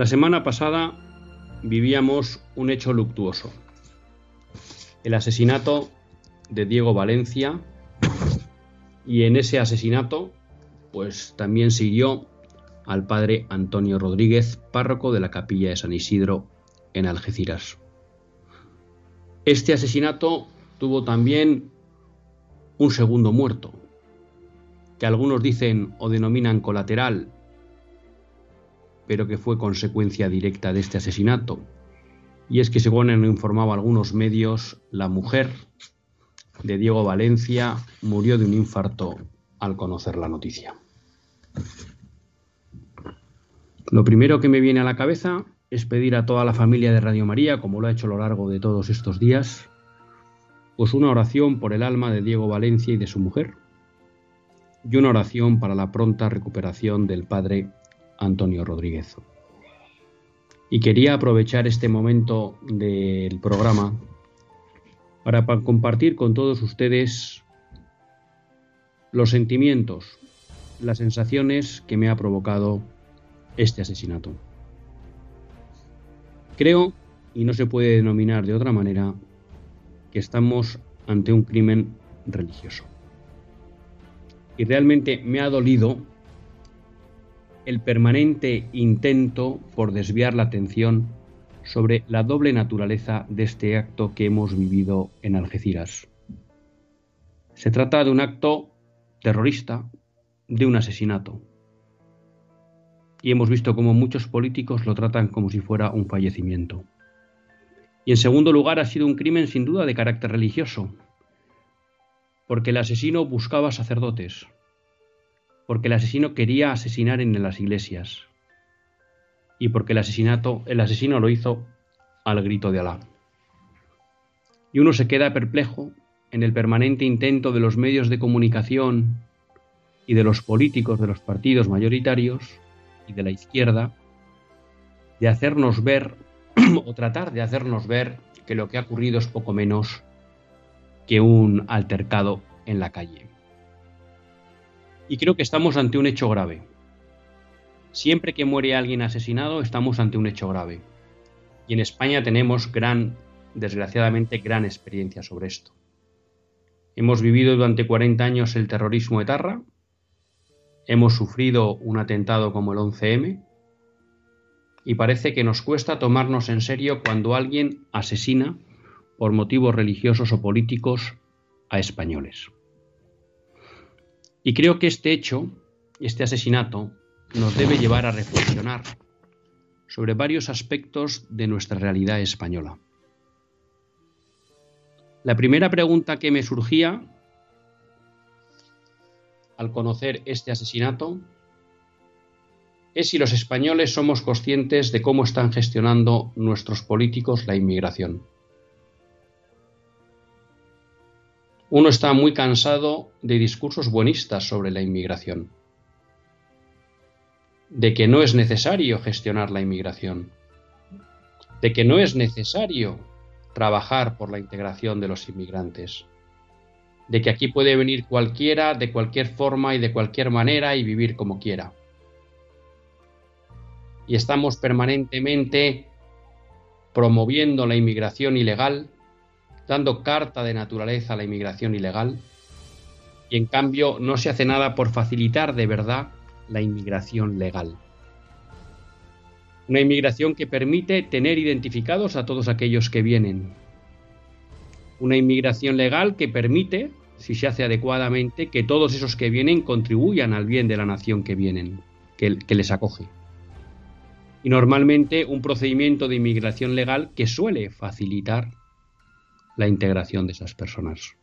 La semana pasada vivíamos un hecho luctuoso. El asesinato de Diego Valencia y en ese asesinato pues también siguió al padre Antonio Rodríguez, párroco de la capilla de San Isidro en Algeciras. Este asesinato tuvo también un segundo muerto, que algunos dicen o denominan colateral pero que fue consecuencia directa de este asesinato. Y es que, según han informado algunos medios, la mujer de Diego Valencia murió de un infarto al conocer la noticia. Lo primero que me viene a la cabeza es pedir a toda la familia de Radio María, como lo ha hecho a lo largo de todos estos días, pues una oración por el alma de Diego Valencia y de su mujer, y una oración para la pronta recuperación del padre Antonio Rodríguez. Y quería aprovechar este momento del programa para compartir con todos ustedes los sentimientos, las sensaciones que me ha provocado este asesinato. Creo, y no se puede denominar de otra manera, que estamos ante un crimen religioso. Y realmente me ha dolido el permanente intento por desviar la atención sobre la doble naturaleza de este acto que hemos vivido en Algeciras. Se trata de un acto terrorista, de un asesinato. Y hemos visto cómo muchos políticos lo tratan como si fuera un fallecimiento. Y en segundo lugar ha sido un crimen sin duda de carácter religioso, porque el asesino buscaba sacerdotes, porque el asesino quería asesinar en las iglesias y porque el asesinato, el asesino lo hizo al grito de Alá. Y uno se queda perplejo en el permanente intento de los medios de comunicación y de los políticos de los partidos mayoritarios y de la izquierda de hacernos ver o tratar de hacernos ver que lo que ha ocurrido es poco menos que un altercado en la calle. Y creo que estamos ante un hecho grave. Siempre que muere alguien asesinado, estamos ante un hecho grave. Y en España tenemos gran, desgraciadamente, gran experiencia sobre esto. Hemos vivido durante 40 años el terrorismo etarra, hemos sufrido un atentado como el 11M, y parece que nos cuesta tomarnos en serio cuando alguien asesina por motivos religiosos o políticos a españoles. Y creo que este hecho, este asesinato, nos debe llevar a reflexionar sobre varios aspectos de nuestra realidad española. La primera pregunta que me surgía al conocer este asesinato es si los españoles somos conscientes de cómo están gestionando nuestros políticos la inmigración. Uno está muy cansado de discursos buenistas sobre la inmigración, de que no es necesario gestionar la inmigración, de que no es necesario trabajar por la integración de los inmigrantes, de que aquí puede venir cualquiera de cualquier forma y de cualquier manera y vivir como quiera. Y estamos permanentemente promoviendo la inmigración ilegal dando carta de naturaleza a la inmigración ilegal, y en cambio no se hace nada por facilitar de verdad la inmigración legal. Una inmigración que permite tener identificados a todos aquellos que vienen. Una inmigración legal que permite, si se hace adecuadamente, que todos esos que vienen contribuyan al bien de la nación que vienen, que, les acoge. Y normalmente un procedimiento de inmigración legal que suele facilitar la integración de esas personas.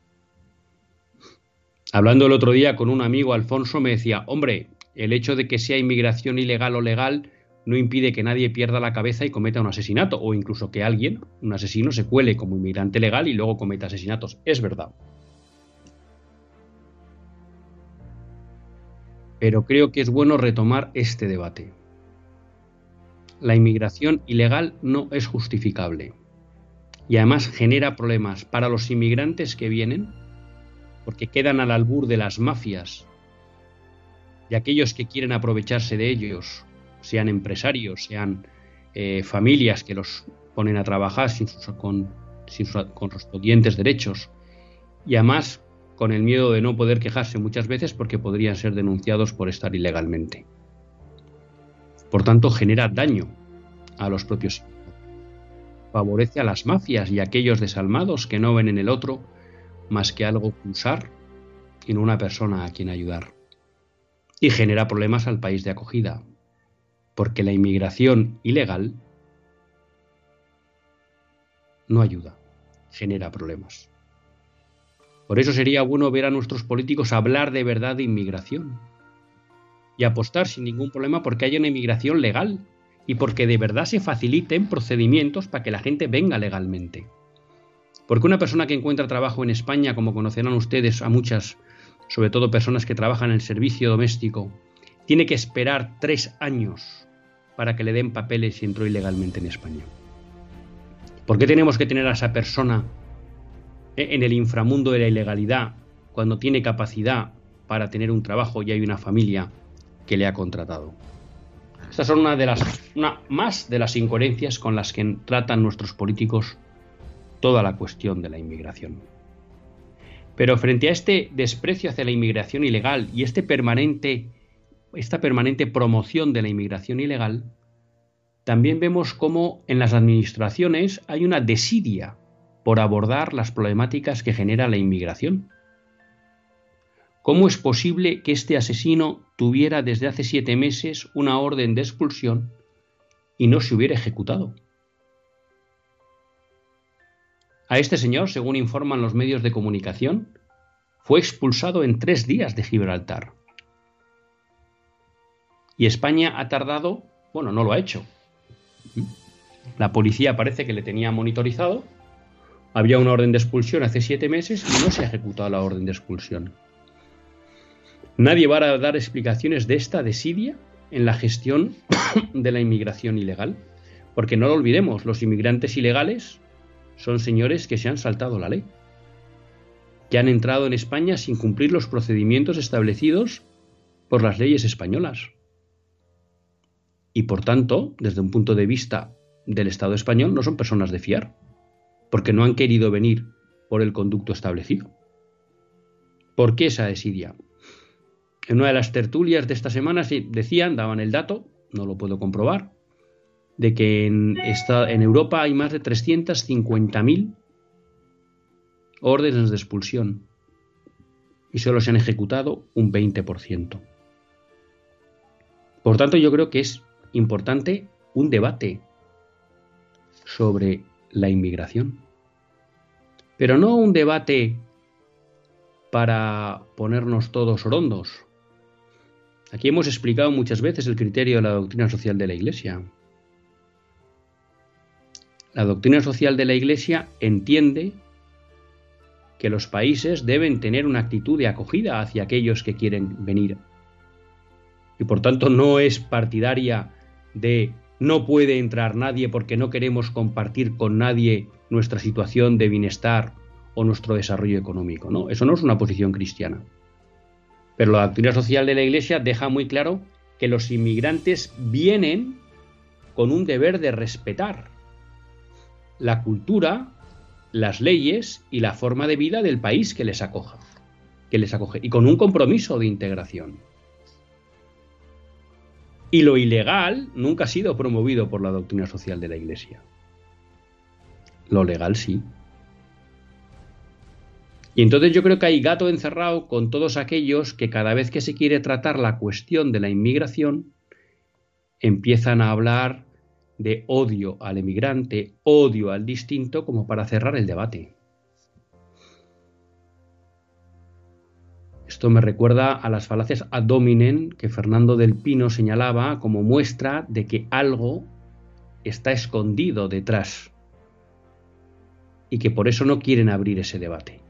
Hablando el otro día con un amigo, Alfonso, me decía, hombre, el hecho de que sea inmigración ilegal o legal no impide que nadie pierda la cabeza y cometa un asesinato, o incluso que alguien, un asesino, se cuele como inmigrante legal y luego cometa asesinatos. Es verdad. Pero creo que es bueno retomar este debate. La inmigración ilegal no es justificable y además genera problemas para los inmigrantes que vienen, porque quedan al albur de las mafias y aquellos que quieren aprovecharse de ellos, sean empresarios, sean eh, familias que los ponen a trabajar sin sus, con, sin sus correspondientes derechos, y además con el miedo de no poder quejarse muchas veces porque podrían ser denunciados por estar ilegalmente. Por tanto, genera daño a los propios favorece a las mafias y a aquellos desalmados que no ven en el otro más que algo que usar y no una persona a quien ayudar. Y genera problemas al país de acogida, porque la inmigración ilegal no ayuda, genera problemas. Por eso sería bueno ver a nuestros políticos hablar de verdad de inmigración y apostar sin ningún problema porque haya una inmigración legal y porque de verdad se faciliten procedimientos para que la gente venga legalmente. Porque una persona que encuentra trabajo en España, como conocerán ustedes a muchas, sobre todo personas que trabajan en el servicio doméstico, tiene que esperar tres años para que le den papeles y entró ilegalmente en España. ¿Por qué tenemos que tener a esa persona en el inframundo de la ilegalidad cuando tiene capacidad para tener un trabajo y hay una familia que le ha contratado? Estas son una de las más de las incoherencias con las que tratan nuestros políticos toda la cuestión de la inmigración. Pero frente a este desprecio hacia la inmigración ilegal y este permanente esta permanente promoción de la inmigración ilegal, también vemos cómo en las administraciones hay una desidia por abordar las problemáticas que genera la inmigración. ¿Cómo es posible que este asesino tuviera desde hace siete meses una orden de expulsión y no se hubiera ejecutado? A este señor, según informan los medios de comunicación, fue expulsado en tres días de Gibraltar. Y España ha tardado, bueno, no lo ha hecho. La policía parece que le tenía monitorizado, había una orden de expulsión hace siete meses y no se ha ejecutado la orden de expulsión. Nadie va a dar explicaciones de esta desidia en la gestión de la inmigración ilegal. Porque no lo olvidemos, los inmigrantes ilegales son señores que se han saltado la ley, que han entrado en España sin cumplir los procedimientos establecidos por las leyes españolas. Y por tanto, desde un punto de vista del Estado español, no son personas de fiar, porque no han querido venir por el conducto establecido. ¿Por qué esa desidia? En una de las tertulias de esta semana decían, daban el dato, no lo puedo comprobar, de que en, en Europa hay más de 350.000 órdenes de expulsión y solo se han ejecutado un 20%. Por tanto, yo creo que es importante un debate sobre la inmigración. Pero no un debate para ponernos todos rondos, Aquí hemos explicado muchas veces el criterio de la doctrina social de la Iglesia. La doctrina social de la Iglesia entiende que los países deben tener una actitud de acogida hacia aquellos que quieren venir. Y por tanto no es partidaria de no puede entrar nadie porque no queremos compartir con nadie nuestra situación de bienestar o nuestro desarrollo económico. No, eso no es una posición cristiana. Pero la doctrina social de la Iglesia deja muy claro que los inmigrantes vienen con un deber de respetar la cultura, las leyes y la forma de vida del país que les acoja, que les acoge y con un compromiso de integración. Y lo ilegal nunca ha sido promovido por la doctrina social de la Iglesia. Lo legal sí. Y entonces yo creo que hay gato encerrado con todos aquellos que cada vez que se quiere tratar la cuestión de la inmigración, empiezan a hablar de odio al emigrante, odio al distinto, como para cerrar el debate. Esto me recuerda a las falacias ad dominem que Fernando del Pino señalaba como muestra de que algo está escondido detrás y que por eso no quieren abrir ese debate.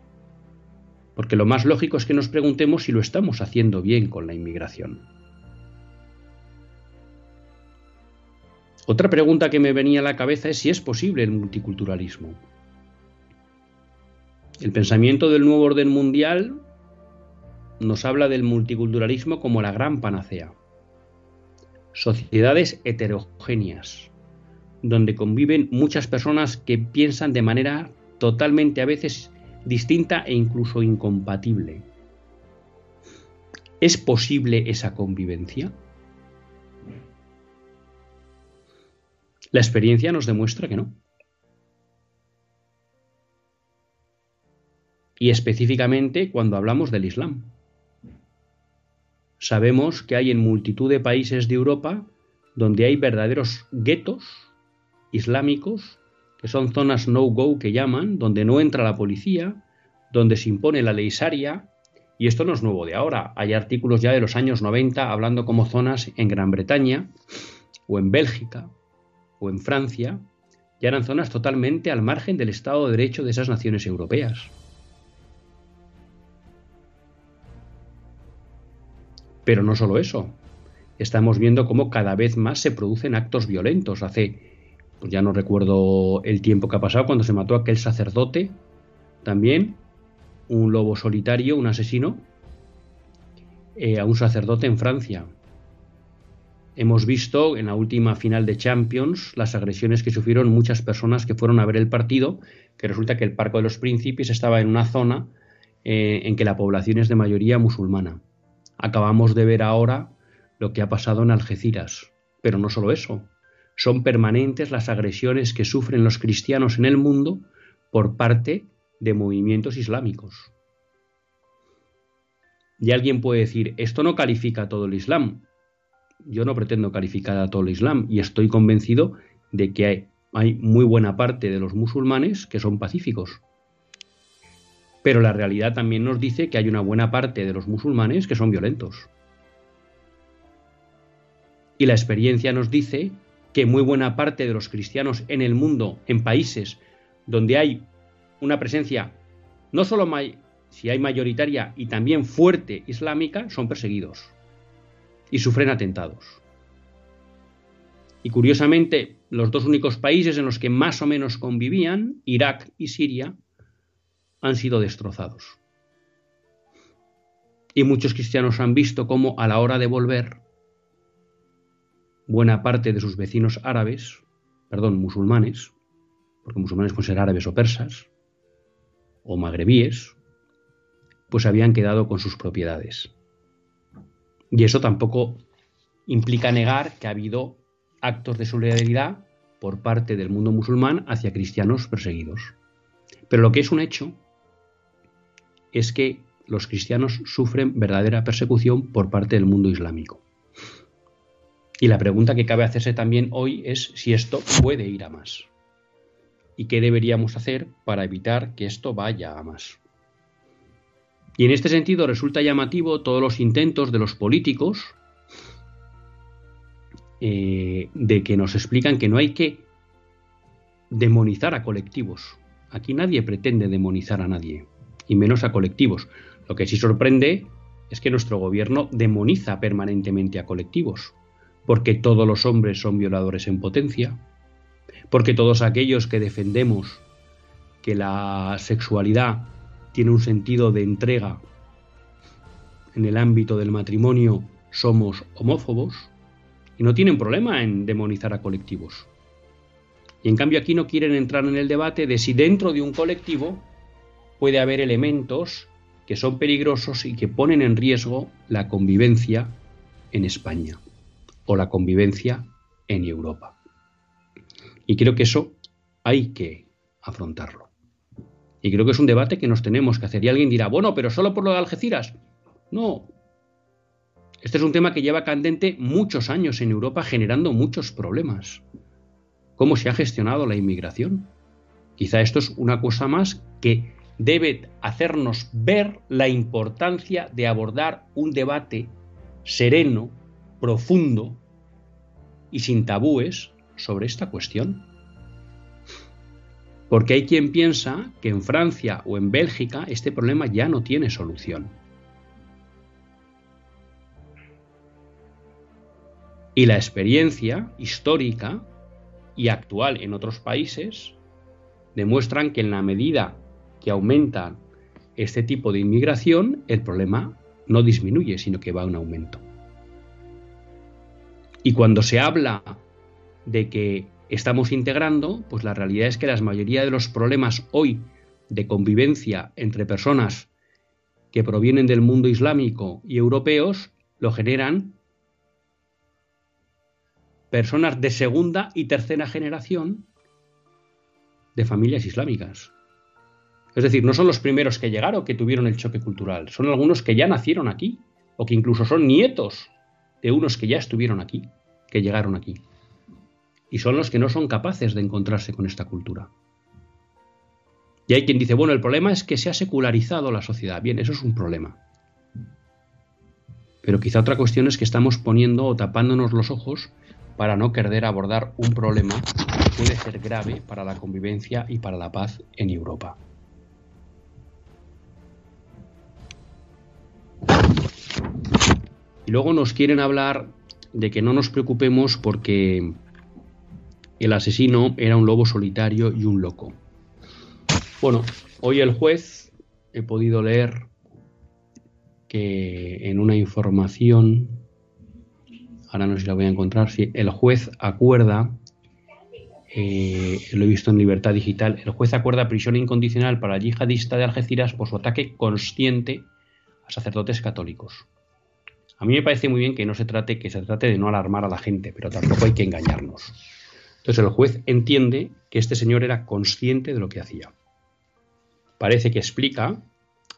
Porque lo más lógico es que nos preguntemos si lo estamos haciendo bien con la inmigración. Otra pregunta que me venía a la cabeza es si es posible el multiculturalismo. El pensamiento del nuevo orden mundial nos habla del multiculturalismo como la gran panacea. Sociedades heterogéneas, donde conviven muchas personas que piensan de manera totalmente a veces distinta e incluso incompatible. ¿Es posible esa convivencia? La experiencia nos demuestra que no. Y específicamente cuando hablamos del Islam. Sabemos que hay en multitud de países de Europa donde hay verdaderos guetos islámicos, que son zonas no-go que llaman, donde no entra la policía, donde se impone la ley sharia, y esto no es nuevo de ahora. Hay artículos ya de los años 90 hablando como zonas en Gran Bretaña o en Bélgica o en Francia, ya eran zonas totalmente al margen del Estado de Derecho de esas naciones europeas. Pero no solo eso. Estamos viendo cómo cada vez más se producen actos violentos. Hace, pues ya no recuerdo el tiempo que ha pasado cuando se mató aquel sacerdote, también, un lobo solitario, un asesino, eh, a un sacerdote en Francia. Hemos visto en la última final de Champions las agresiones que sufrieron muchas personas que fueron a ver el partido, que resulta que el Parque de los Príncipes estaba en una zona eh, en que la población es de mayoría musulmana. Acabamos de ver ahora lo que ha pasado en Algeciras. Pero no solo eso, son permanentes las agresiones que sufren los cristianos en el mundo por parte de movimientos islámicos. Y alguien puede decir, esto no califica a todo el Islam. Yo no pretendo calificar a todo el Islam y estoy convencido de que hay, hay muy buena parte de los musulmanes que son pacíficos. Pero la realidad también nos dice que hay una buena parte de los musulmanes que son violentos. Y la experiencia nos dice que muy buena parte de los cristianos en el mundo, en países donde hay una presencia no solo si hay mayoritaria y también fuerte islámica, son perseguidos y sufren atentados. Y curiosamente, los dos únicos países en los que más o menos convivían, Irak y Siria, han sido destrozados. Y muchos cristianos han visto cómo a la hora de volver, buena parte de sus vecinos árabes, perdón, musulmanes, porque musulmanes pueden ser árabes o persas, o magrebíes, pues habían quedado con sus propiedades. Y eso tampoco implica negar que ha habido actos de solidaridad por parte del mundo musulmán hacia cristianos perseguidos. Pero lo que es un hecho es que los cristianos sufren verdadera persecución por parte del mundo islámico. Y la pregunta que cabe hacerse también hoy es si esto puede ir a más. ¿Y qué deberíamos hacer para evitar que esto vaya a más? Y en este sentido resulta llamativo todos los intentos de los políticos eh, de que nos explican que no hay que demonizar a colectivos. Aquí nadie pretende demonizar a nadie y menos a colectivos. Lo que sí sorprende es que nuestro gobierno demoniza permanentemente a colectivos, porque todos los hombres son violadores en potencia, porque todos aquellos que defendemos que la sexualidad tiene un sentido de entrega en el ámbito del matrimonio somos homófobos y no tienen problema en demonizar a colectivos. Y en cambio aquí no quieren entrar en el debate de si dentro de un colectivo puede haber elementos que son peligrosos y que ponen en riesgo la convivencia en España. O la convivencia en Europa. Y creo que eso hay que afrontarlo. Y creo que es un debate que nos tenemos que hacer. Y alguien dirá, bueno, pero solo por lo de Algeciras. No. Este es un tema que lleva candente muchos años en Europa generando muchos problemas. ¿Cómo se ha gestionado la inmigración? Quizá esto es una cosa más que debe hacernos ver la importancia de abordar un debate sereno, profundo y sin tabúes sobre esta cuestión. Porque hay quien piensa que en Francia o en Bélgica este problema ya no tiene solución. Y la experiencia histórica y actual en otros países demuestran que en la medida que aumenta este tipo de inmigración, el problema no disminuye, sino que va un aumento. Y cuando se habla de que estamos integrando, pues la realidad es que la mayoría de los problemas hoy de convivencia entre personas que provienen del mundo islámico y europeos lo generan personas de segunda y tercera generación de familias islámicas. Es decir, no son los primeros que llegaron que tuvieron el choque cultural, son algunos que ya nacieron aquí o que incluso son nietos de unos que ya estuvieron aquí, que llegaron aquí y son los que no son capaces de encontrarse con esta cultura. Y hay quien dice, bueno, el problema es que se ha secularizado la sociedad. Bien, eso es un problema. Pero quizá otra cuestión es que estamos poniendo o tapándonos los ojos para no querer abordar un problema que puede ser grave para la convivencia y para la paz en Europa. Y luego nos quieren hablar de que no nos preocupemos porque el asesino era un lobo solitario y un loco. Bueno, hoy el juez he podido leer que en una información, ahora no sé si la voy a encontrar, si el juez acuerda, eh, lo he visto en Libertad Digital, el juez acuerda prisión incondicional para el yihadista de Algeciras por su ataque consciente a sacerdotes católicos. A mí me parece muy bien que no se trate, que se trate de no alarmar a la gente, pero tampoco hay que engañarnos. Entonces el juez entiende que este señor era consciente de lo que hacía. Parece que explica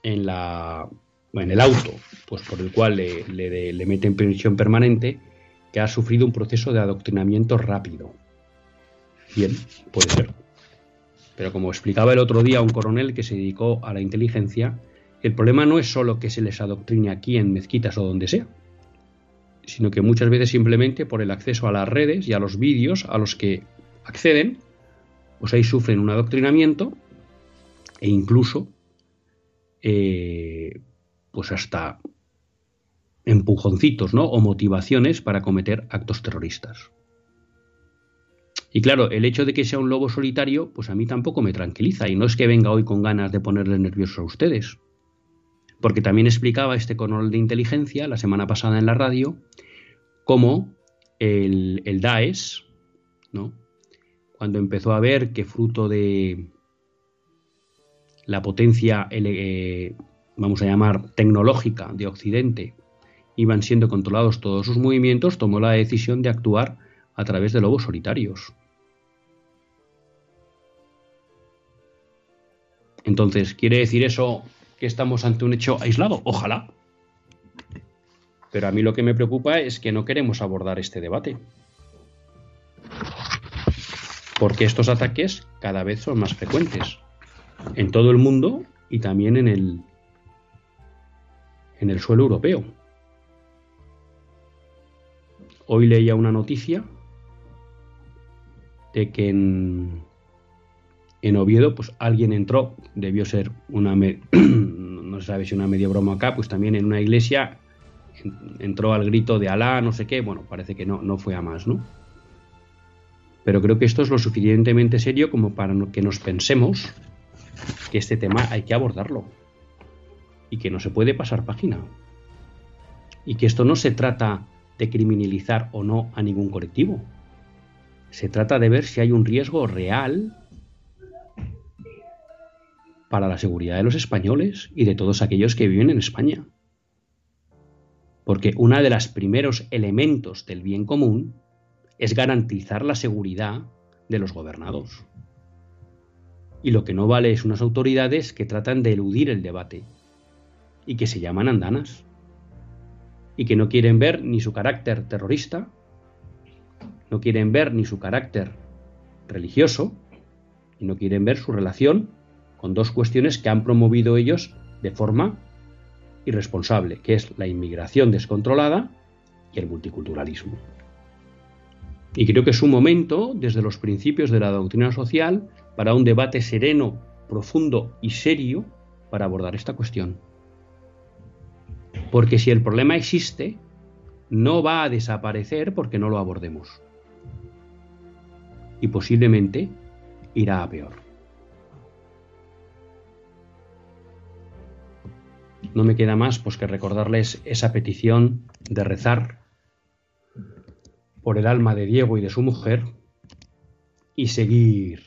en, la, en el auto pues por el cual le, le, mete en prisión permanente que ha sufrido un proceso de adoctrinamiento rápido. Bien, puede ser. Pero como explicaba el otro día un coronel que se dedicó a la inteligencia, el problema no es solo que se les adoctrine aquí en mezquitas o donde sea, sino que muchas veces simplemente por el acceso a las redes y a los vídeos a los que acceden, pues ahí sufren un adoctrinamiento e incluso eh, pues hasta empujoncitos, ¿no? O motivaciones para cometer actos terroristas. Y claro, el hecho de que sea un lobo solitario, pues a mí tampoco me tranquiliza. Y no es que venga hoy con ganas de ponerles nerviosos a ustedes. Porque también explicaba este coronel de inteligencia la semana pasada en la radio cómo el, el Daesh, ¿no? cuando empezó a ver que fruto de la potencia, eh, vamos a llamar, tecnológica de Occidente, iban siendo controlados todos sus movimientos, tomó la decisión de actuar a través de lobos solitarios. Entonces, ¿quiere decir eso que estamos ante un hecho aislado? Ojalá. Pero a mí lo que me preocupa es que no queremos abordar este debate. Porque estos ataques cada vez son más frecuentes. En todo el mundo y también en el, en el suelo europeo. Hoy leía una noticia de que en, en Oviedo, pues alguien entró, debió ser una, no se sabe si una medio broma acá, pues también en una iglesia entró al grito de Alá, no sé qué, bueno, parece que no, no fue a más, ¿no? Pero creo que esto es lo suficientemente serio como para que nos pensemos que este tema hay que abordarlo y que no se puede pasar página. Y que esto no se trata de criminalizar o no a ningún colectivo. Se trata de ver si hay un riesgo real para la seguridad de los españoles y de todos aquellos que viven en España. Porque uno de los primeros elementos del bien común es garantizar la seguridad de los gobernados. Y lo que no vale es unas autoridades que tratan de eludir el debate y que se llaman andanas y que no quieren ver ni su carácter terrorista, no quieren ver ni su carácter religioso y no quieren ver su relación con dos cuestiones que han promovido ellos de forma irresponsable, que es la inmigración descontrolada y el multiculturalismo. Y creo que es un momento, desde los principios de la doctrina social, para un debate sereno, profundo y serio para abordar esta cuestión. Porque si el problema existe, no va a desaparecer porque no lo abordemos. Y posiblemente irá a peor. No me queda más pues que recordarles esa petición de rezar por el alma de Diego y de su mujer y seguir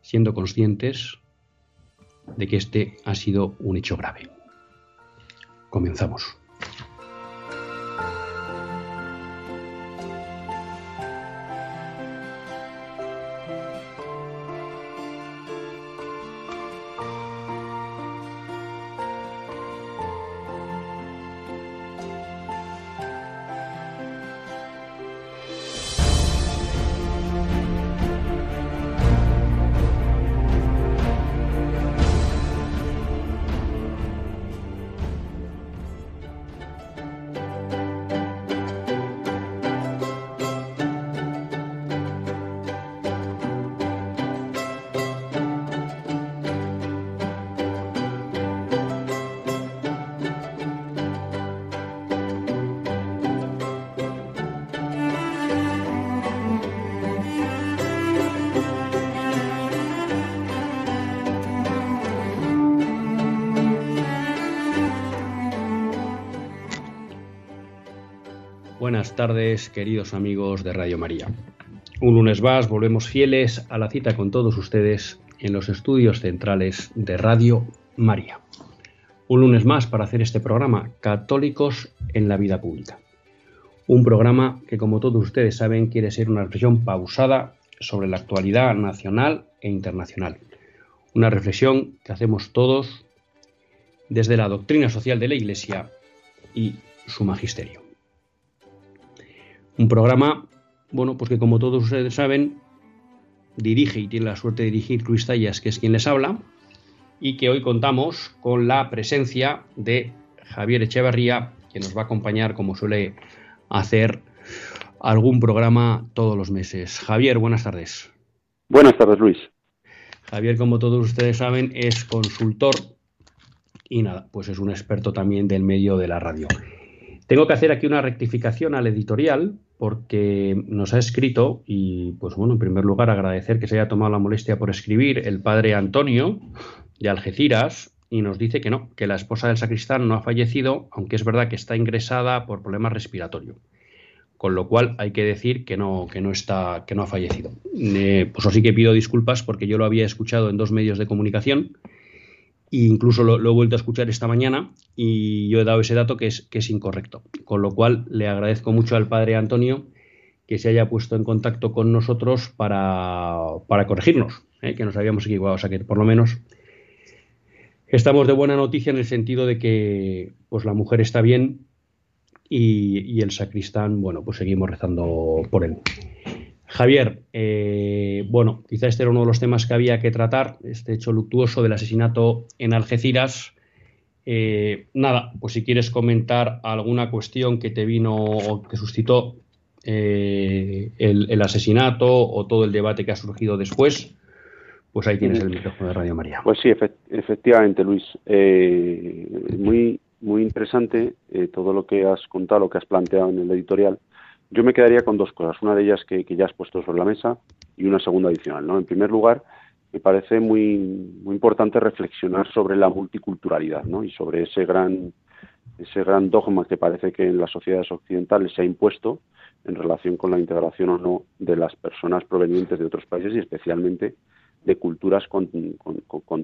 siendo conscientes de que este ha sido un hecho grave. Comenzamos. Tardes, queridos amigos de Radio María. Un lunes más volvemos fieles a la cita con todos ustedes en los estudios centrales de Radio María. Un lunes más para hacer este programa Católicos en la Vida Pública. Un programa que, como todos ustedes saben, quiere ser una reflexión pausada sobre la actualidad nacional e internacional. Una reflexión que hacemos todos desde la doctrina social de la Iglesia y su magisterio. Un programa, bueno, pues que como todos ustedes saben, dirige y tiene la suerte de dirigir Luis Tallas, que es quien les habla, y que hoy contamos con la presencia de Javier Echeverría, que nos va a acompañar, como suele hacer algún programa todos los meses. Javier, buenas tardes. Buenas tardes, Luis. Javier, como todos ustedes saben, es consultor y nada, pues es un experto también del medio de la radio. Tengo que hacer aquí una rectificación al editorial porque nos ha escrito y pues bueno, en primer lugar agradecer que se haya tomado la molestia por escribir el padre Antonio de Algeciras y nos dice que no, que la esposa del sacristán no ha fallecido, aunque es verdad que está ingresada por problemas respiratorios. Con lo cual hay que decir que no, que no está, que no ha fallecido. Eh, pues así que pido disculpas porque yo lo había escuchado en dos medios de comunicación e incluso lo, he vuelto a escuchar esta mañana y yo he dado ese dato que es, que es incorrecto. Con lo cual le agradezco mucho al padre Antonio que se haya puesto en contacto con nosotros para, para corregirnos, ¿eh? que nos habíamos equivocado. O sea que por lo menos estamos de buena noticia en el sentido de que pues la mujer está bien y, y el sacristán, bueno, pues seguimos rezando por él. Javier, eh, bueno, quizá este era uno de los temas que había que tratar, este hecho luctuoso del asesinato en Algeciras. Eh, nada, pues si quieres comentar alguna cuestión que te vino o que suscitó eh, el, asesinato o todo el debate que ha surgido después, pues ahí tienes el micrófono de Radio María. Pues sí, efectivamente, Luis. muy, muy interesante todo lo que has contado, lo que has planteado en el editorial. Yo me quedaría con dos cosas. Una de ellas que, ya has puesto sobre la mesa y una segunda adicional. ¿no? En primer lugar, me parece muy, importante reflexionar sobre la multiculturalidad ¿no? y sobre ese gran, ese gran dogma que parece que en las sociedades occidentales se ha impuesto en relación con la integración o no de las personas provenientes de otros países y especialmente de culturas con,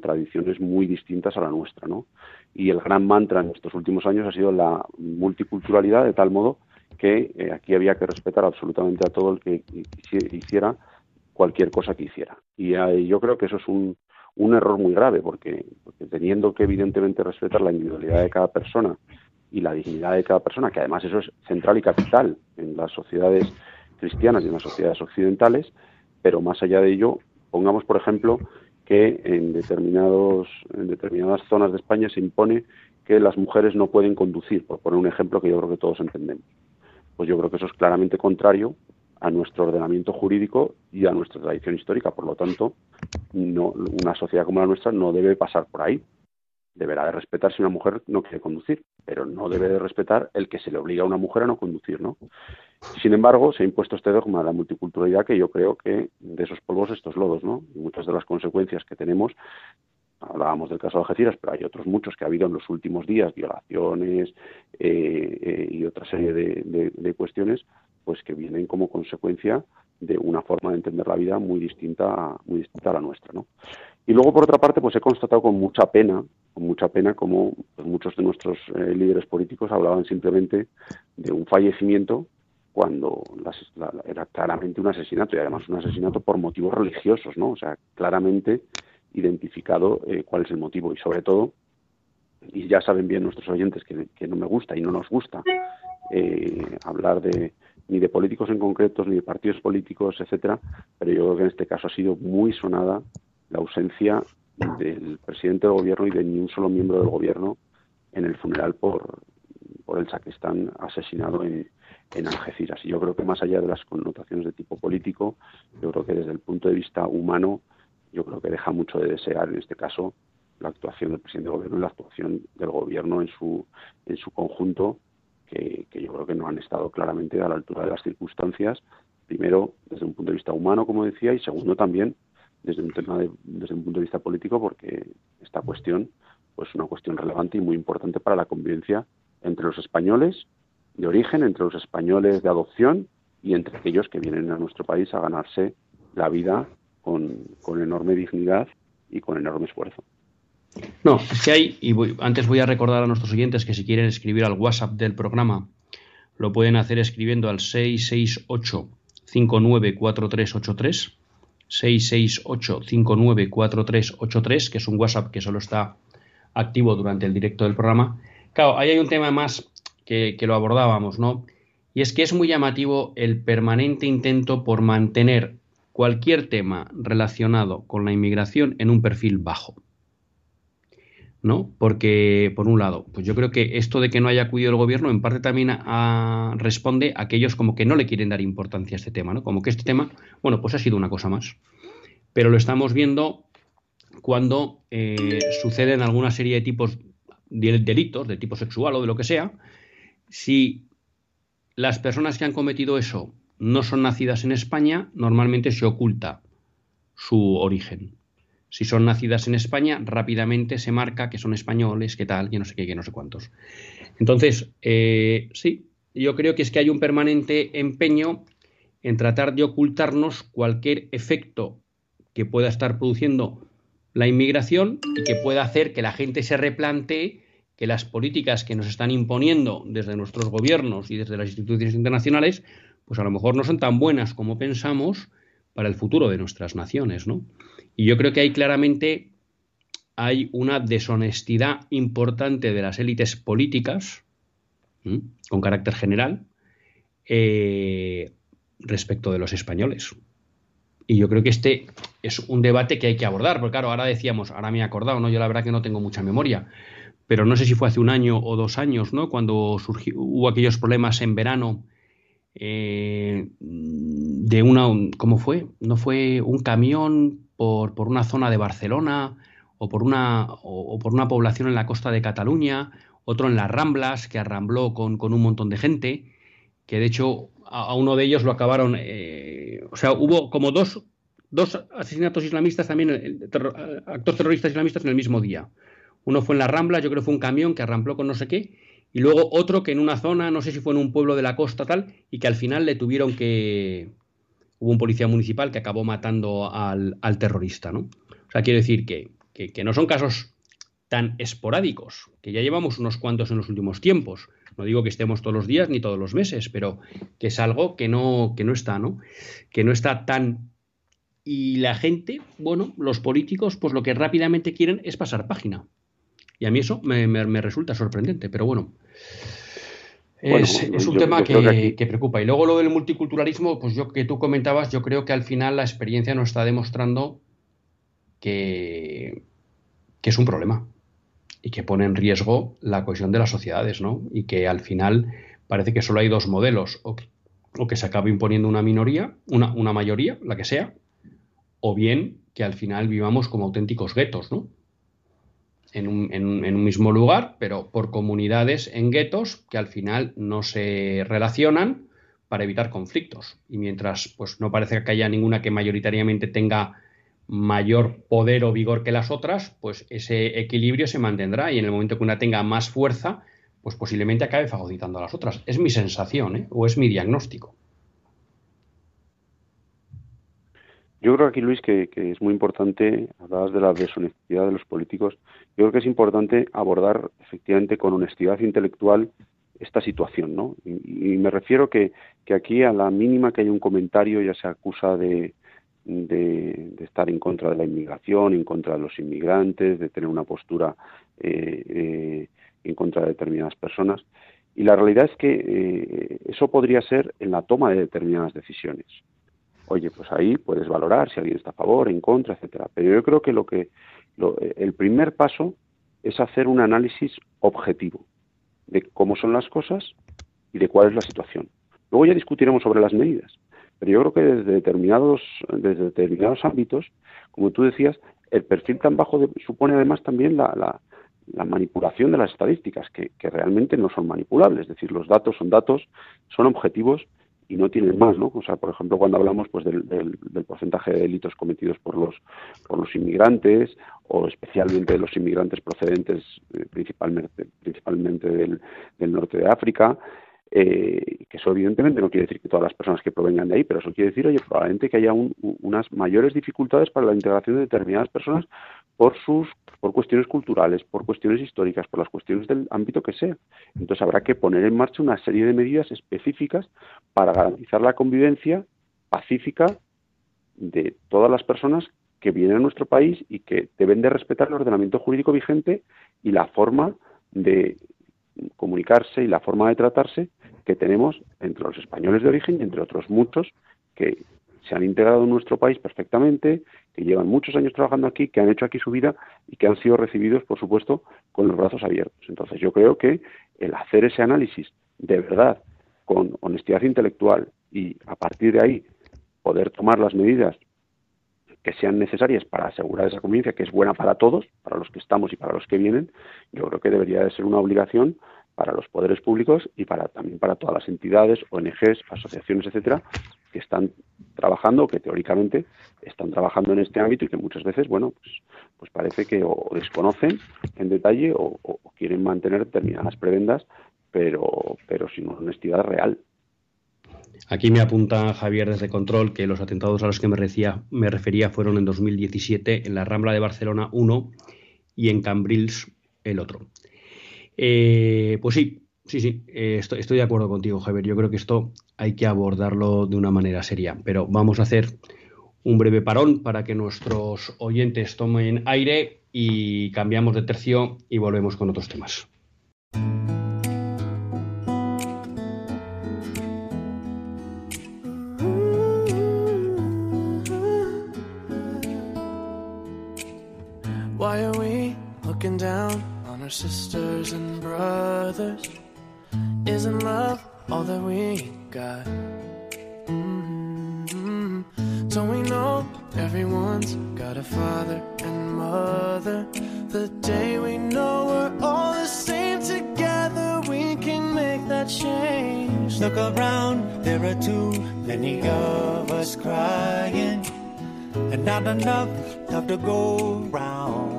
tradiciones muy distintas a la nuestra, ¿no? Y el gran mantra en estos últimos años ha sido la multiculturalidad, de tal modo que eh, aquí había que respetar absolutamente a todo el que hiciera cualquier cosa que hiciera. Y yo creo que eso es un, un error muy grave, porque, teniendo que evidentemente respetar la individualidad de cada persona y la dignidad de cada persona, que además eso es central y capital en las sociedades cristianas y en las sociedades occidentales, pero más allá de ello, pongamos por ejemplo que en determinados en determinadas zonas de España se impone que las mujeres no pueden conducir, por poner un ejemplo que yo creo que todos entendemos. Pues yo creo que eso es claramente contrario a nuestro ordenamiento jurídico y a nuestra tradición histórica. Por lo tanto, no, una sociedad como la nuestra no debe pasar por ahí. Deberá de respetar si una mujer no quiere conducir, pero no debe de respetar el que se le obliga a una mujer a no conducir, ¿no? Sin embargo, se ha impuesto este dogma de la multiculturalidad que yo creo que de esos polvos estos lodos, ¿no? Y muchas de las consecuencias que tenemos hablábamos del caso de Algeciras, pero hay otros muchos que ha habido en los últimos días, violaciones eh, eh, y otra serie de, cuestiones, pues que vienen como consecuencia de una forma de entender la vida muy distinta, muy distinta a la nuestra, ¿no? Y luego, por otra parte, pues he constatado con mucha pena, con mucha pena, como pues, muchos de nuestros eh, líderes políticos hablaban simplemente de un fallecimiento cuando era claramente un asesinato y además un asesinato por motivos religiosos, ¿no? O sea, claramente identificado eh, cuál es el motivo y sobre todo, y ya saben bien nuestros oyentes que, no me gusta y no nos gusta eh, hablar de ni de políticos en concretos, ni de partidos políticos, etcétera, pero yo creo que en este caso ha sido muy sonada la ausencia del presidente del gobierno y de ni un solo miembro del gobierno en el funeral por, por el sacristán asesinado en, en Algeciras. Y yo creo que más allá de las connotaciones de tipo político, yo creo que desde el punto de vista humano yo creo que deja mucho de desear en este caso la actuación del presidente del gobierno y la actuación del gobierno en su, en su conjunto, que, yo creo que no han estado claramente a la altura de las circunstancias, primero desde un punto de vista humano, como decía, y segundo también desde un tema desde un punto de vista político, porque esta cuestión pues es una cuestión relevante y muy importante para la convivencia entre los españoles de origen, entre los españoles de adopción y entre aquellos que vienen a nuestro país a ganarse la vida con, enorme dignidad y con enorme esfuerzo. No, es que hay, y antes voy a recordar a nuestros oyentes que si quieren escribir al WhatsApp del programa, lo pueden hacer escribiendo al 668 594383 668 594383 que es un WhatsApp que solo está activo durante el directo del programa. Claro, ahí hay un tema más que, que lo abordábamos, ¿no? Y es que es muy llamativo el permanente intento por mantener cualquier tema relacionado con la inmigración en un perfil bajo. ¿No? Porque, por un lado, pues yo creo que esto de que no haya acudido el gobierno en parte también responde a aquellos como que no le quieren dar importancia a este tema, ¿no? Como que este tema, bueno, pues ha sido una cosa más. Pero lo estamos viendo cuando eh, suceden alguna serie de tipos de delitos, de tipo sexual o de lo que sea, si las personas que han cometido eso no son nacidas en España, normalmente se oculta su origen. Si son nacidas en España, rápidamente se marca que son españoles, que tal, que no sé qué, que no sé cuántos. Entonces, eh, sí, yo creo que es que hay un permanente empeño en tratar de ocultarnos cualquier efecto que pueda estar produciendo la inmigración y que pueda hacer que la gente se replantee que las políticas que nos están imponiendo desde nuestros gobiernos y desde las instituciones internacionales pues a lo mejor no son tan buenas como pensamos para el futuro de nuestras naciones, ¿no? Y yo creo que ahí claramente hay una deshonestidad importante de las élites políticas, con carácter general, eh, respecto de los españoles. Y yo creo que este es un debate que hay que abordar, porque claro, ahora decíamos, ahora me he acordado, ¿no? Yo la verdad que no tengo mucha memoria, pero no sé si fue hace un año o dos años, ¿no? Cuando surgió, hubo aquellos problemas en verano eh, de una, ¿cómo fue? ¿No fue un camión por, por una zona de Barcelona o por, una, o, por una población en la costa de Cataluña, otro en las Ramblas, que arrambló con, con un montón de gente, que de hecho a, uno de ellos lo acabaron, eh, o sea, hubo como dos, dos asesinatos islamistas también, actos terroristas islamistas en el mismo día. Uno fue en las Ramblas, yo creo que fue un camión que arrambló con no sé qué, y luego otro que en una zona, no sé si fue en un pueblo de la costa tal, y que al final le tuvieron que hubo un policía municipal que acabó matando al, terrorista, ¿no? O sea, quiero decir que, que, no son casos tan esporádicos, que ya llevamos unos cuantos en los últimos tiempos. No digo que estemos todos los días ni todos los meses, pero que es algo que no, que no está, ¿no? Que no está tan. Y la gente, bueno, los políticos, pues lo que rápidamente quieren es pasar página. Y a mí eso me, me resulta sorprendente, pero bueno. Es, un tema que, preocupa. Y luego lo del multiculturalismo, pues yo que tú comentabas, yo creo que al final la experiencia nos está demostrando que, que es un problema y que pone en riesgo la cohesión de las sociedades, ¿no? Y que al final parece que solo hay dos modelos, o que, o que se acabe imponiendo una minoría, una, una mayoría, la que sea, o bien que al final vivamos como auténticos guetos, ¿no? En un, mismo lugar, pero por comunidades en guetos que al final no se relacionan para evitar conflictos. Y mientras pues, no parece que haya ninguna que mayoritariamente tenga mayor poder o vigor que las otras, pues ese equilibrio se mantendrá y en el momento que una tenga más fuerza, pues posiblemente acabe fagocitando a las otras. Es mi sensación ¿eh? o es mi diagnóstico. Yo creo aquí, Luis, que, es muy importante, hablabas de la deshonestidad de los políticos, yo creo que es importante abordar efectivamente con honestidad intelectual esta situación, ¿no? Y, me refiero que, aquí a la mínima que haya un comentario ya se acusa de, de, estar en contra de la inmigración, en contra de los inmigrantes, de tener una postura eh, eh, en contra de determinadas personas. Y la realidad es que eh, eso podría ser en la toma de determinadas decisiones oye, pues ahí puedes valorar si alguien está a favor, en contra, etcétera. Pero yo creo que lo que el primer paso es hacer un análisis objetivo de cómo son las cosas y de cuál es la situación. Luego ya discutiremos sobre las medidas. Pero yo creo que desde determinados, desde determinados ámbitos, como tú decías, el perfil tan bajo supone además también la, la, manipulación de las estadísticas, que, que, realmente no son manipulables. Es decir, los datos son datos, son objetivos y no tienen más, ¿no? O sea, por ejemplo, cuando hablamos pues del, del, porcentaje de delitos cometidos por los por los inmigrantes o especialmente los inmigrantes procedentes eh, principalmente principalmente del, del norte de África, eh, que eso evidentemente no quiere decir que todas las personas que provengan de ahí, pero eso quiere decir, oye, probablemente que haya unas mayores dificultades para la integración de determinadas personas por sus por cuestiones culturales, por cuestiones históricas, por las cuestiones del ámbito que sea. Entonces habrá que poner en marcha una serie de medidas específicas para garantizar la convivencia pacífica de todas las personas que vienen a nuestro país y que deben de respetar el ordenamiento jurídico vigente y la forma de comunicarse y la forma de tratarse que tenemos entre los españoles de origen y entre otros muchos que se han integrado en nuestro país perfectamente, que llevan muchos años trabajando aquí, que han hecho aquí su vida y que han sido recibidos, por supuesto, con los brazos abiertos. Entonces, yo creo que el hacer ese análisis de verdad, con honestidad intelectual y a partir de ahí poder tomar las medidas que sean necesarias para asegurar esa convivencia, que es buena para todos, para los que estamos y para los que vienen, yo creo que debería de ser una obligación para los poderes públicos y para también para todas las entidades, ONGs, asociaciones, etcétera, que están trabajando, que teóricamente están trabajando en este ámbito y que muchas veces, bueno, pues, pues parece que o desconocen en detalle o, quieren mantener determinadas prebendas, pero, pero sin honestidad real. Aquí me apunta Javier desde Control que los atentados a los que me refería, me refería fueron en 2017 en la Rambla de Barcelona uno y en Cambrils el otro. Eh, pues sí, sí, sí, eh, estoy, estoy, de acuerdo contigo, Javier. Yo creo que esto hay que abordarlo de una manera seria, pero vamos a hacer un breve parón para que nuestros oyentes tomen aire y cambiamos de tercio y volvemos con otros temas. Sisters and brothers? Isn't love all that we got? Mm-hmm. Don't we know everyone's got a father and mother? The day we know we're all the same together, we can make that change. Look around, there are too many of us crying, and not enough love to go round.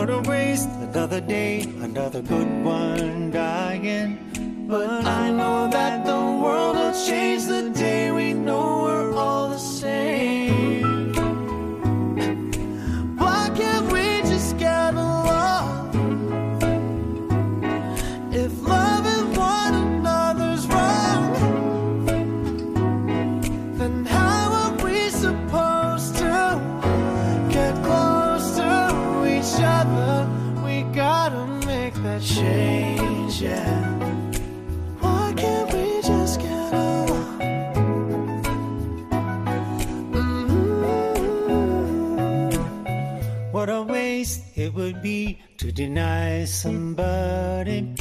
What a waste, another day, another good one dying. But I know that the world will change the day we know we're all the same. Deny somebody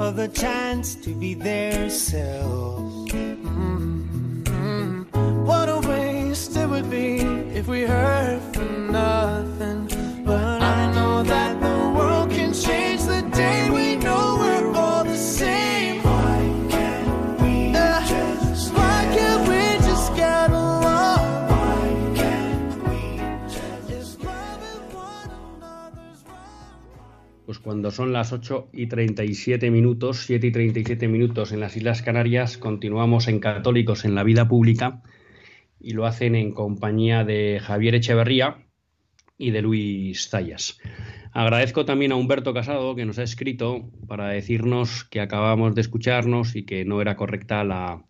of the chance to be their. Mm-hmm. What a waste it would be if we heard from cuando son las 8 y 37 minutos, 7 y 37 minutos en las Islas Canarias, continuamos en Católicos en la Vida Pública y lo hacen en compañía de Javier Echeverría y de Luis Zayas. Agradezco también a Humberto Casado que nos ha escrito para decirnos que acabamos de escucharnos y que no era correcta la,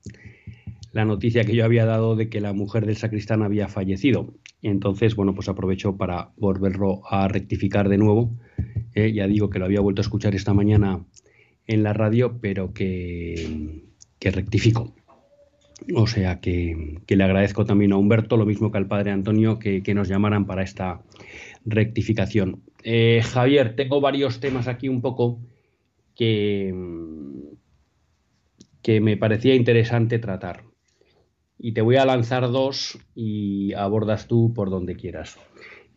la noticia que yo había dado de que la mujer del sacristán había fallecido. Entonces, bueno, pues aprovecho para volverlo a rectificar de nuevo. Eh, ya digo que lo había vuelto a escuchar esta mañana en la radio, pero que, que rectifico. O sea que, le agradezco también a Humberto, lo mismo que al padre Antonio, que, que nos llamaran para esta rectificación. Eh, Javier, tengo varios temas aquí un poco que, que me parecía interesante tratar. Y te voy a lanzar dos y abordas tú por donde quieras.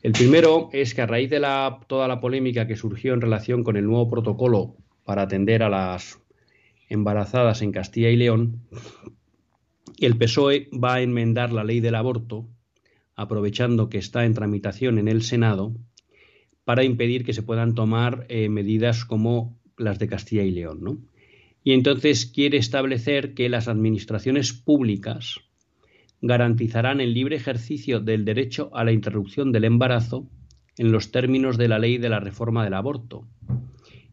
El primero es que a raíz de la, toda la polémica que surgió en relación con el nuevo protocolo para atender a las embarazadas en Castilla y León, el PSOE va a enmendar la ley del aborto, aprovechando que está en tramitación en el Senado, para impedir que se puedan tomar eh, medidas como las de Castilla y León. ¿no? Y entonces quiere establecer que las administraciones públicas garantizarán el libre ejercicio del derecho a la interrupción del embarazo en los términos de la ley de la reforma del aborto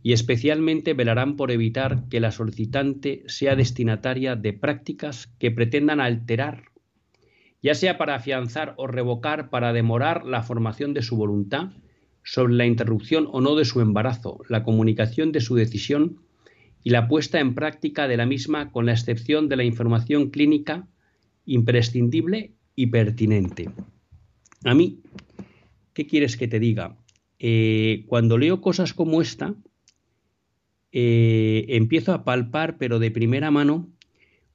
y especialmente velarán por evitar que la solicitante sea destinataria de prácticas que pretendan alterar, ya sea para afianzar o revocar, para demorar la formación de su voluntad sobre la interrupción o no de su embarazo, la comunicación de su decisión y la puesta en práctica de la misma con la excepción de la información clínica imprescindible y pertinente. A mí, ¿qué quieres que te diga? Eh, cuando leo cosas como esta, eh, empiezo a palpar, pero de primera mano,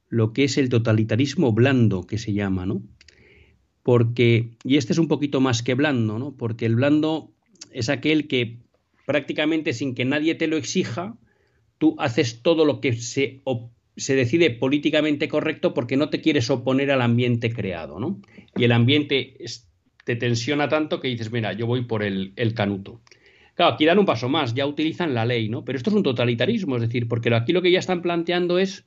lo que es el totalitarismo blando, que se llama, ¿no? Porque, y este es un poquito más que blando, ¿no? Porque el blando es aquel que prácticamente sin que nadie te lo exija, tú haces todo lo que se, se decide políticamente correcto porque no te quieres oponer al ambiente creado, ¿no? Y el ambiente te tensiona tanto que dices, mira, yo voy por el, el canuto. Claro, aquí dan un paso más, ya utilizan la ley, ¿no? Pero esto es un totalitarismo, es decir, porque aquí lo que ya están planteando es,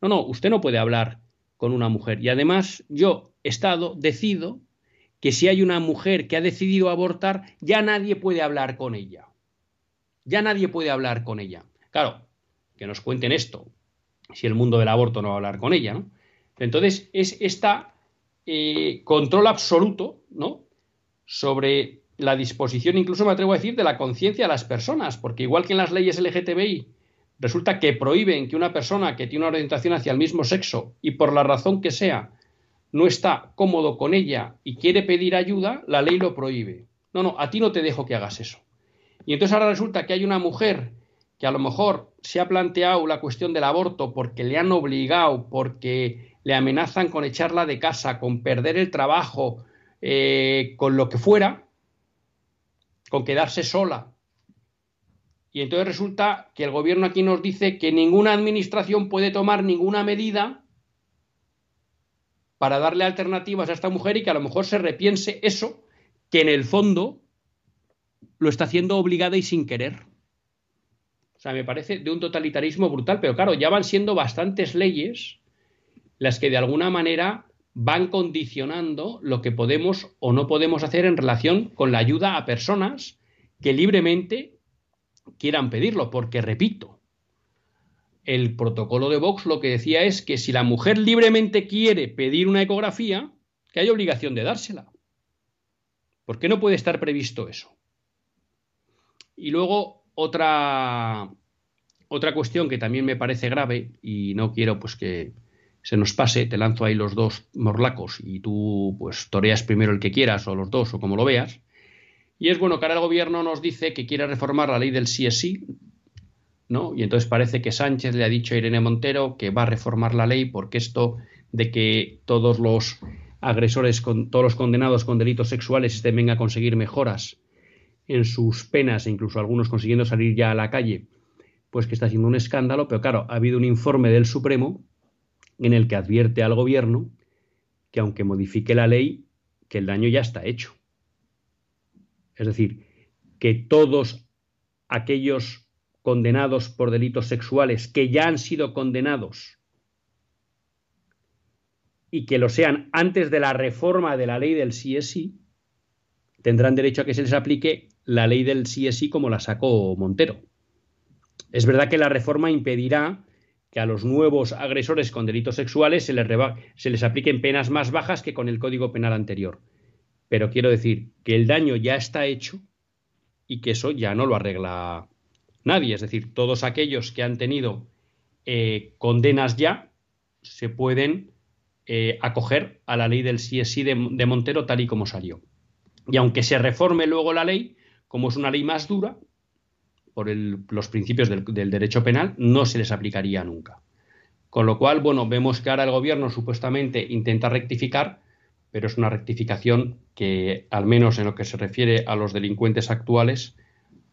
no, no, usted no puede hablar con una mujer. Y además, yo, Estado, decido que si hay una mujer que ha decidido abortar, ya nadie puede hablar con ella. Ya nadie puede hablar con ella. Claro, que nos cuenten esto, si el mundo del aborto no va a hablar con ella, ¿no? Entonces, es esta eh, control absoluto, ¿no? Sobre la disposición, incluso me atrevo a decir, de la conciencia de las personas, porque igual que en las leyes LGTBI resulta que prohíben que una persona que tiene una orientación hacia el mismo sexo y por la razón que sea no está cómodo con ella y quiere pedir ayuda, la ley lo prohíbe. No, no, a ti no te dejo que hagas eso. Y entonces ahora resulta que hay una mujer que a lo mejor se ha planteado la cuestión del aborto porque le han obligado, porque le amenazan con echarla de casa, con perder el trabajo, eh, con lo que fuera, con quedarse sola. Y entonces resulta que el gobierno aquí nos dice que ninguna administración puede tomar ninguna medida para darle alternativas a esta mujer y que a lo mejor se repiense eso que en el fondo lo está haciendo obligada y sin querer. Sea, me parece de un totalitarismo brutal, pero claro, ya van siendo bastantes leyes las que de alguna manera van condicionando lo que podemos o no podemos hacer en relación con la ayuda a personas que libremente quieran pedirlo, porque repito, el protocolo de Vox lo que decía es que si la mujer libremente quiere pedir una ecografía, que hay obligación de dársela. ¿Por qué no puede estar previsto eso? Y luego otra, otra cuestión que también me parece grave y no quiero pues que se nos pase, te lanzo ahí los dos morlacos y tú pues toreas primero el que quieras o los dos o como lo veas. Y es bueno que ahora el gobierno nos dice que quiere reformar la ley del sí es sí, ¿no? Y entonces parece que Sánchez le ha dicho a Irene Montero que va a reformar la ley porque esto de que todos los agresores, con, todos los condenados con delitos sexuales estén venga a conseguir mejoras en sus penas e incluso algunos consiguiendo salir ya a la calle, pues que está haciendo un escándalo, pero claro, ha habido un informe del Supremo en el que advierte al gobierno que aunque modifique la ley, que el daño ya está hecho. Es decir, que todos aquellos condenados por delitos sexuales que ya han sido condenados y que lo sean antes de la reforma de la ley del CSI, tendrán derecho a que se les aplique la ley del CSI como la sacó Montero. Es verdad que la reforma impedirá que a los nuevos agresores con delitos sexuales se les, se les apliquen penas más bajas que con el Código Penal anterior. Pero quiero decir que el daño ya está hecho y que eso ya no lo arregla nadie. Es decir, todos aquellos que han tenido eh, condenas ya se pueden eh, acoger a la ley del CSI de, de Montero tal y como salió. Y aunque se reforme luego la ley, como es una ley más dura, por los principios del, derecho penal, no se les aplicaría nunca. Con lo cual, bueno, vemos que ahora el gobierno supuestamente intenta rectificar, pero es una rectificación que, al menos en lo que se refiere a los delincuentes actuales,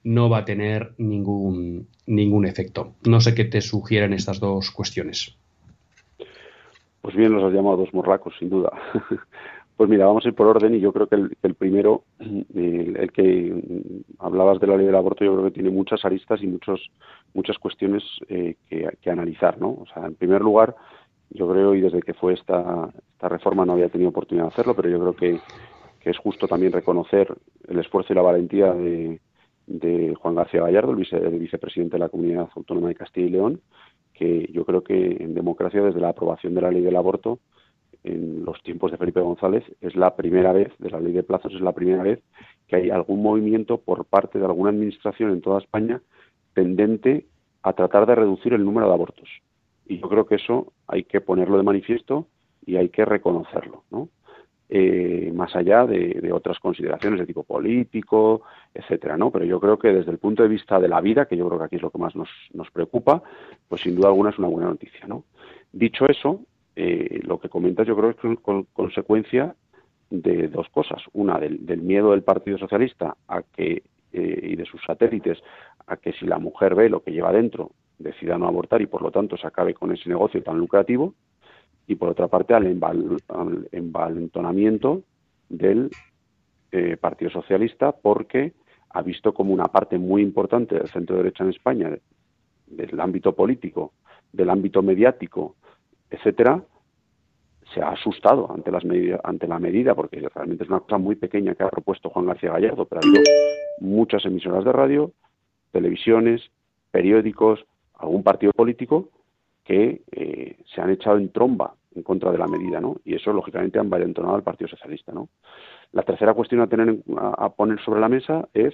no va a tener ningún, ningún efecto. No sé qué te sugieren estas dos cuestiones. Pues bien, los has llamado dos morlacos, sin duda. Pues mira, vamos a ir por orden y yo creo que el, primero, el, que hablabas de la ley del aborto, yo creo que tiene muchas aristas y muchos, muchas cuestiones eh, que, analizar, ¿no? O sea, en primer lugar, yo creo, y desde que fue esta, esta reforma no había tenido oportunidad de hacerlo, pero yo creo que, es justo también reconocer el esfuerzo y la valentía de, Juan García Gallardo, el, el vicepresidente de la Comunidad Autónoma de Castilla y León, que yo creo que en democracia, desde la aprobación de la ley del aborto, en los tiempos de Felipe González es la primera vez, de la ley de plazos, es la primera vez que hay algún movimiento por parte de alguna administración en toda España tendente a tratar de reducir el número de abortos. Y yo creo que eso hay que ponerlo de manifiesto y hay que reconocerlo, ¿no? Eh, más allá de, otras consideraciones de tipo político, etcétera, ¿no? Pero yo creo que desde el punto de vista de la vida, que yo creo que aquí es lo que más nos, nos preocupa, pues sin duda alguna es una buena noticia, ¿no? Dicho eso, eh, lo que comentas yo creo que es con, consecuencia de dos cosas. Una, del, miedo del Partido Socialista a que, eh, y de sus satélites a que si la mujer ve lo que lleva dentro, decida no abortar y por lo tanto se acabe con ese negocio tan lucrativo. Y por otra parte, al, envalentonamiento del eh, Partido Socialista porque ha visto como una parte muy importante del centro derecha en España, del ámbito político, del ámbito mediático etcétera, se ha asustado ante, las ante la medida, porque realmente es una cosa muy pequeña que ha propuesto Juan García Gallardo, pero ha habido muchas emisoras de radio, televisiones, periódicos, algún partido político que eh, se han echado en tromba en contra de la medida, ¿no? Y eso, lógicamente, han valentonado al Partido Socialista, ¿no? La tercera cuestión a, tener, a poner sobre la mesa es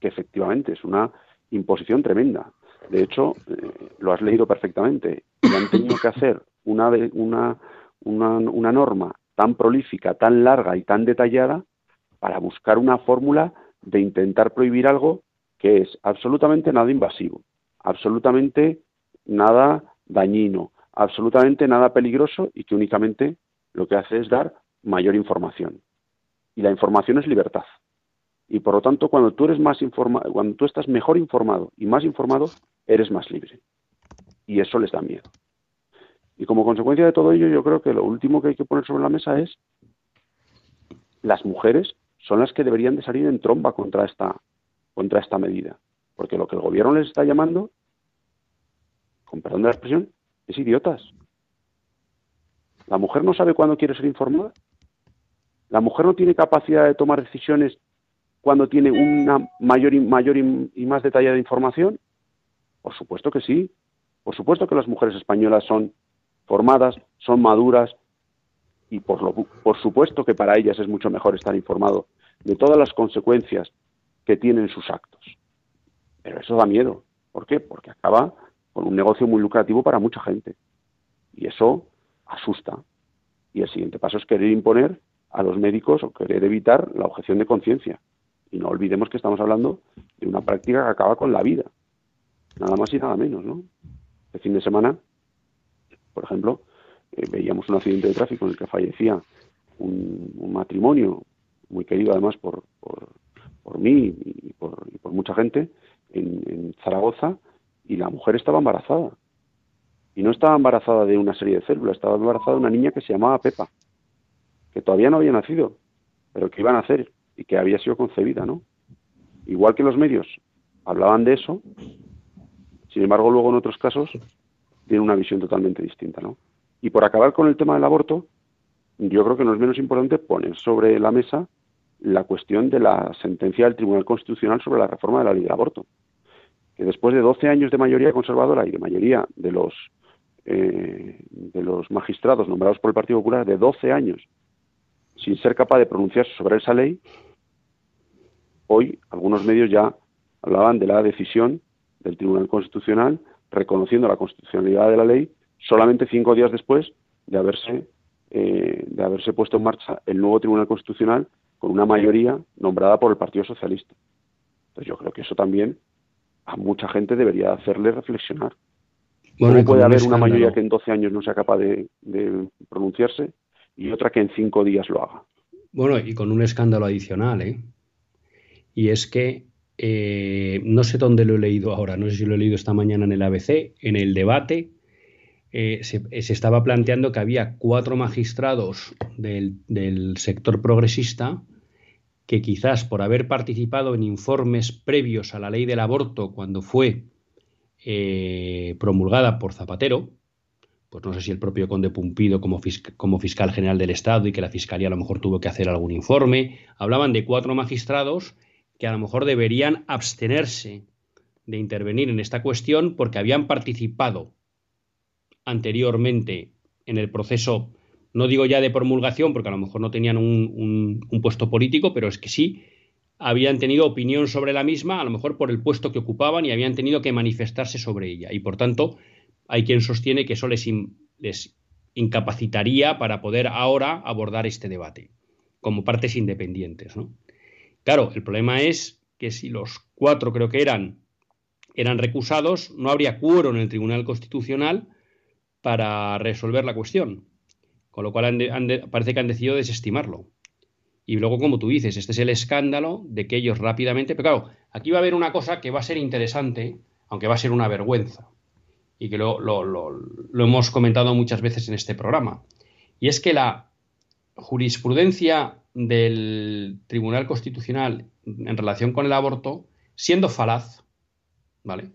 que efectivamente es una imposición tremenda. De hecho, eh, lo has leído perfectamente y han tenido que hacer una, una, una, norma tan prolífica, tan larga y tan detallada para buscar una fórmula de intentar prohibir algo que es absolutamente nada invasivo, absolutamente nada dañino, absolutamente nada peligroso y que únicamente lo que hace es dar mayor información. Y la información es libertad. Y por lo tanto, cuando tú eres más informado, cuando tú estás mejor informado y más informado, eres más libre y eso les da miedo. Y como consecuencia de todo ello, yo creo que lo último que hay que poner sobre la mesa es las mujeres son las que deberían de salir en tromba contra esta, contra esta medida. Porque lo que el gobierno les está llamando, con perdón de la expresión, es idiotas. La mujer no sabe cuándo quiere ser informada. La mujer no tiene capacidad de tomar decisiones cuando tiene una mayor y, mayor y, más detallada información. Por supuesto que sí. Por supuesto que las mujeres españolas son formadas, son maduras y por, lo, por supuesto que para ellas es mucho mejor estar informado de todas las consecuencias que tienen sus actos. Pero eso da miedo. ¿Por qué? Porque acaba con un negocio muy lucrativo para mucha gente. Y eso asusta. Y el siguiente paso es querer imponer a los médicos o querer evitar la objeción de conciencia. Y no olvidemos que estamos hablando de una práctica que acaba con la vida. Nada más y nada menos, ¿no? El fin de semana, por ejemplo, eh, veíamos un accidente de tráfico en el que fallecía un, matrimonio muy querido además por, por, mí y por, mucha gente en Zaragoza y la mujer estaba embarazada y no estaba embarazada de una serie de células, estaba embarazada de una niña que se llamaba Pepa, que todavía no había nacido, pero que iba a nacer y que había sido concebida, ¿no? Igual que los medios hablaban de eso, sin embargo, luego en otros casos tienen una visión totalmente distinta, ¿no? Y por acabar con el tema del aborto, yo creo que no es menos importante poner sobre la mesa la cuestión de la sentencia del Tribunal Constitucional sobre la reforma de la ley del aborto. Que después de 12 años de mayoría conservadora y de mayoría de los eh, de los magistrados nombrados por el Partido Popular de 12 años sin ser capaz de pronunciarse sobre esa ley, hoy algunos medios ya hablaban de la decisión del Tribunal Constitucional reconociendo la constitucionalidad de la ley solamente cinco días después de haberse eh, de haberse puesto en marcha el nuevo Tribunal Constitucional con una mayoría nombrada por el Partido Socialista. Entonces yo creo que eso también a mucha gente debería hacerle reflexionar. ¿Cómo puede haber una mayoría que en 12 años no sea capaz de, pronunciarse y otra que en 5 días lo haga? Bueno, y con un escándalo adicional, ¿eh? Y es que eh, no sé dónde lo he leído ahora, no sé si lo he leído esta mañana en el ABC, en el debate eh, se, estaba planteando que había cuatro magistrados del, del sector progresista que quizás por haber participado en informes previos a la ley del aborto cuando fue eh, promulgada por Zapatero, pues no sé si el propio conde Pumpido como, como, fiscal general del Estado y que la Fiscalía a lo mejor tuvo que hacer algún informe, hablaban de cuatro magistrados que a lo mejor deberían abstenerse de intervenir en esta cuestión porque habían participado anteriormente en el proceso, no digo ya de promulgación, porque a lo mejor no tenían un puesto político, pero es que sí habían tenido opinión sobre la misma, a lo mejor por el puesto que ocupaban y habían tenido que manifestarse sobre ella. Y por tanto, hay quien sostiene que eso les, incapacitaría para poder ahora abordar este debate, como partes independientes. Claro, el problema es que si los cuatro creo que eran, eran recusados, no habría cuero en el Tribunal Constitucional para resolver la cuestión. Con lo cual parece que han decidido desestimarlo. Y luego, como tú dices, este es el escándalo de que ellos rápidamente... Pero claro, aquí va a haber una cosa que va a ser interesante, aunque va a ser una vergüenza, y que lo hemos comentado muchas veces en este programa. Y es que la jurisprudencia del Tribunal Constitucional en relación con el aborto, siendo falaz, ¿vale?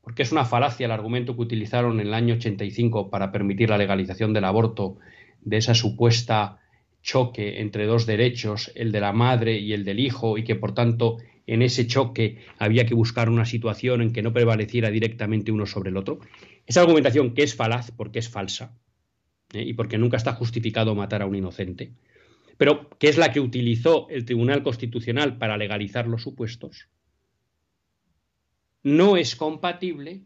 Porque es una falacia el argumento que utilizaron en el año 85 para permitir la legalización del aborto, de esa supuesta choque entre dos derechos, el de la madre y el del hijo, y que por tanto en ese choque había que buscar una situación en que no prevaleciera directamente uno sobre el otro. Esa argumentación que es falaz porque es falsa ¿eh? y porque nunca está justificado matar a un inocente, pero que es la que utilizó el Tribunal Constitucional para legalizar los supuestos, no es compatible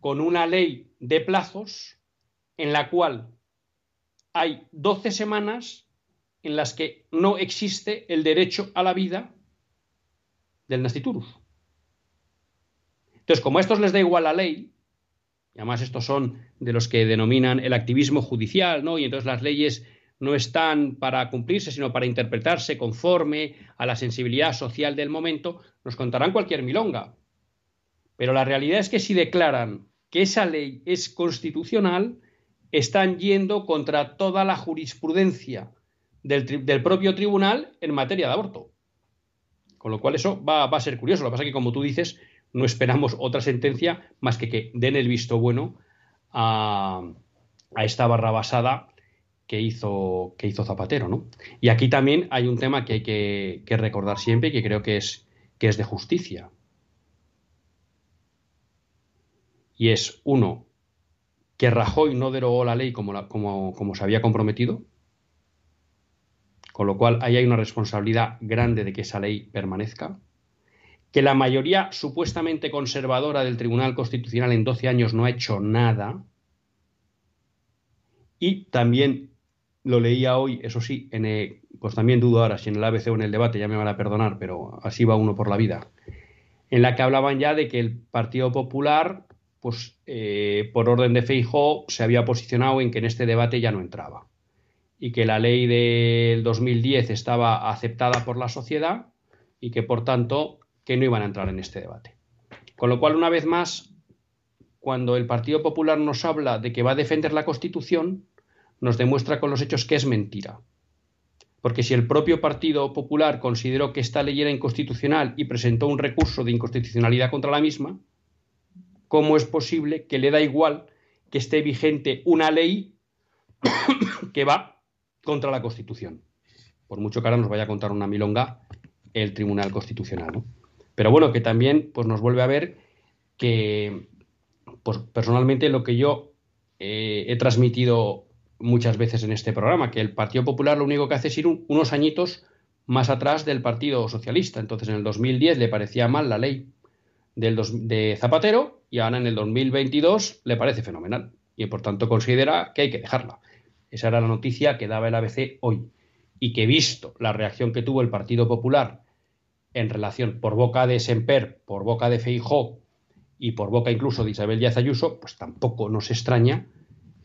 con una ley de plazos en la cual hay 12 semanas en las que no existe el derecho a la vida del nasciturus. Entonces, como a estos les da igual la ley, y además estos son de los que denominan el activismo judicial, ¿no? Y entonces las leyes no están para cumplirse, sino para interpretarse conforme a la sensibilidad social del momento, nos contarán cualquier milonga. Pero la realidad es que si declaran que esa ley es constitucional, están yendo contra toda la jurisprudencia del, propio tribunal en materia de aborto. Con lo cual eso va, a ser curioso. Lo que pasa es que, como tú dices, no esperamos otra sentencia más que que den el visto bueno a, esta barra basada que hizo, que hizo Zapatero. ¿no? Y aquí también hay un tema que hay que, recordar siempre y que creo que es, que es de justicia. Y es, uno, que Rajoy no derogó la ley como, como, como se había comprometido, con lo cual ahí hay una responsabilidad grande de que esa ley permanezca que la mayoría supuestamente conservadora del Tribunal Constitucional en 12 años no ha hecho nada. Y también lo leía hoy, eso sí, en pues también dudo ahora si en el ABC o en el debate, ya me van a perdonar, pero así va uno por la vida, en la que hablaban ya de que el Partido Popular, pues eh, por orden de Feijóo, se había posicionado en que en este debate ya no entraba y que la ley del 2010 estaba aceptada por la sociedad y que por tanto que no iban a entrar en este debate. Con lo cual, una vez más, cuando el Partido Popular nos habla de que va a defender la Constitución, nos demuestra con los hechos que es mentira. Porque si el propio Partido Popular consideró que esta ley era inconstitucional y presentó un recurso de inconstitucionalidad contra la misma, ¿cómo es posible que le da igual que esté vigente una ley que va contra la Constitución? Por mucho que ahora nos vaya a contar una milonga el Tribunal Constitucional. ¿no? Pero bueno, que también pues, nos vuelve a ver que, pues personalmente lo que yo eh, he transmitido muchas veces en este programa, que el Partido Popular lo único que hace es ir unos añitos más atrás del Partido Socialista. Entonces, en el 2010 le parecía mal la ley del de Zapatero y ahora en el 2022 le parece fenomenal y por tanto considera que hay que dejarla. Esa era la noticia que daba el ABC hoy y que visto la reacción que tuvo el Partido Popular en relación por boca de Semper, por boca de Feijó y por boca incluso de Isabel Díaz Ayuso, pues tampoco nos extraña,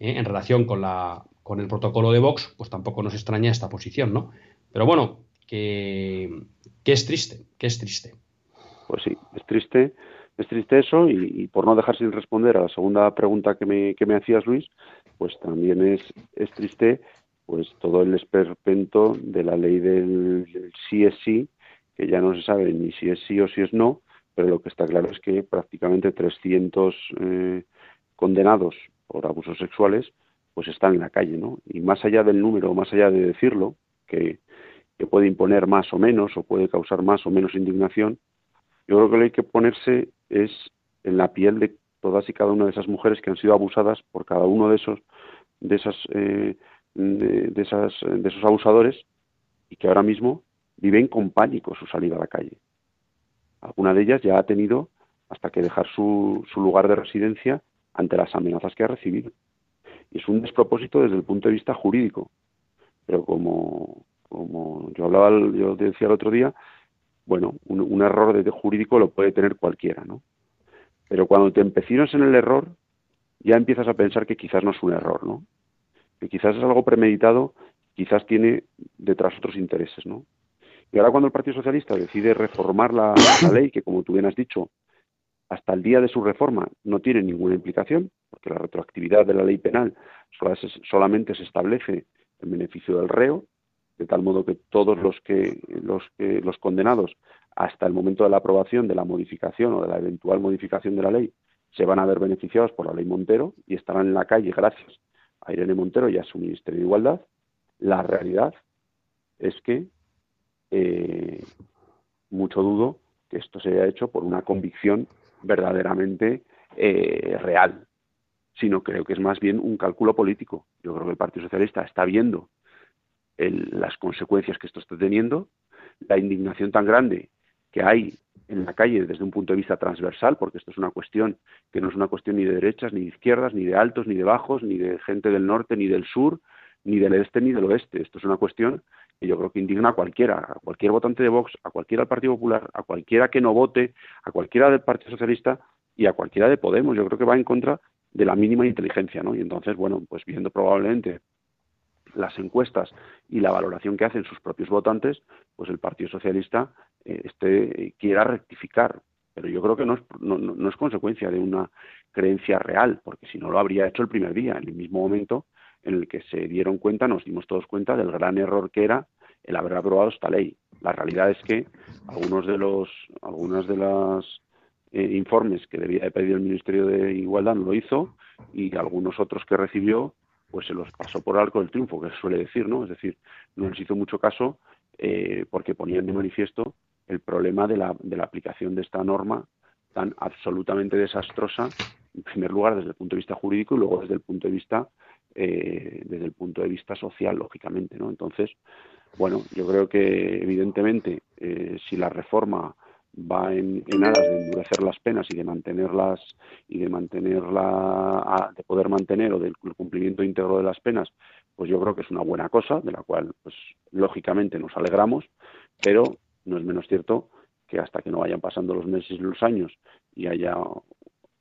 ¿eh? en relación con, la, con el protocolo de Vox, pues tampoco nos extraña esta posición, ¿no? Pero bueno, que, es triste, que es triste. Pues sí, es triste, es triste eso y, por no dejar sin responder a la segunda pregunta que me, que me hacías, Luis, pues también es, es triste pues todo el esperpento de la ley del, del sí es sí que ya no se sabe ni si es sí o si es no, pero lo que está claro es que prácticamente 300 eh, condenados por abusos sexuales pues están en la calle, ¿no? Y más allá del número, más allá de decirlo, que, que puede imponer más o menos o puede causar más o menos indignación, yo creo que lo que hay que ponerse es en la piel de todas y cada una de esas mujeres que han sido abusadas por cada uno de esos de esas eh, de, esas de esos abusadores y que ahora mismo viven con pánico su salida a la calle. Alguna de ellas ya ha tenido hasta que dejar su, su lugar de residencia ante las amenazas que ha recibido. Y es un despropósito desde el punto de vista jurídico. Pero como, como yo hablaba, yo decía el otro día, bueno, un, error de jurídico lo puede tener cualquiera, ¿no? Pero cuando te empecinas en el error, ya empiezas a pensar que quizás no es un error, ¿no? Que quizás es algo premeditado, quizás tiene detrás otros intereses, ¿no? Y ahora cuando el Partido Socialista decide reformar la, ley, que como tú bien has dicho, hasta el día de su reforma no tiene ninguna implicación, porque la retroactividad de la ley penal solamente se establece en beneficio del reo, de tal modo que todos los que los que los condenados hasta el momento de la aprobación de la modificación o de la eventual modificación de la ley se van a ver beneficiados por la ley Montero y estarán en la calle gracias a Irene Montero y a su Ministerio de Igualdad. La realidad es que eh, mucho dudo que esto se haya hecho por una convicción verdaderamente eh, real, sino creo que es más bien un cálculo político. Yo creo que el Partido Socialista está viendo las consecuencias que esto está teniendo, la indignación tan grande que hay en la calle desde un punto de vista transversal, porque esto es una cuestión que no es una cuestión ni de derechas, ni de izquierdas, ni de altos, ni de bajos, ni de gente del norte, ni del sur, ni del este, ni del oeste. Esto es una cuestión y yo creo que indigna a cualquiera, a cualquier votante de Vox, a cualquiera del Partido Popular, a cualquiera que no vote, a cualquiera del Partido Socialista y a cualquiera de Podemos. Yo creo que va en contra de la mínima inteligencia, ¿no? Y entonces, bueno, pues viendo probablemente las encuestas y la valoración que hacen sus propios votantes, pues el Partido Socialista eh, este, quiera rectificar. Pero yo creo que no es, no es consecuencia de una creencia real, porque si no lo habría hecho el primer día, en el mismo momento en el que se dieron cuenta, nos dimos todos cuenta del gran error que era el haber aprobado esta ley. La realidad es que algunos de los, algunas de las eh, informes que debía de pedir el Ministerio de Igualdad no lo hizo y algunos otros que recibió pues se los pasó por arco del triunfo, que se suele decir, ¿no? Es decir, no les hizo mucho caso eh, porque ponían de manifiesto el problema de la, de la aplicación de esta norma tan absolutamente desastrosa, en primer lugar desde el punto de vista jurídico y luego desde el punto de vista eh, desde el punto de vista social, lógicamente, ¿no? Entonces, bueno, yo creo que evidentemente eh, si la reforma va en, aras de endurecer las penas y de mantenerlas y de mantenerla de poder mantener o del cumplimiento íntegro de las penas pues yo creo que es una buena cosa de la cual pues lógicamente nos alegramos pero no es menos cierto que hasta que no vayan pasando los meses y los años y haya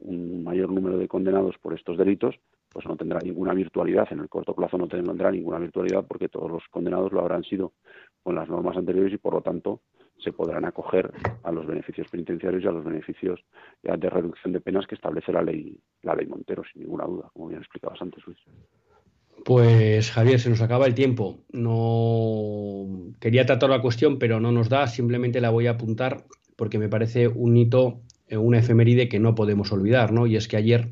un mayor número de condenados por estos delitos pues no tendrá ninguna virtualidad en el corto plazo no tendrá ninguna virtualidad porque todos los condenados lo habrán sido con las normas anteriores y por lo tanto se podrán acoger a los beneficios penitenciarios y a los beneficios de reducción de penas que establece la ley la ley Montero, sin ninguna duda, como bien explicabas antes, Luis. Pues Javier, se nos acaba el tiempo. No quería tratar la cuestión, pero no nos da. Simplemente la voy a apuntar porque me parece un hito, eh, una efeméride que no podemos olvidar, ¿no? Y es que ayer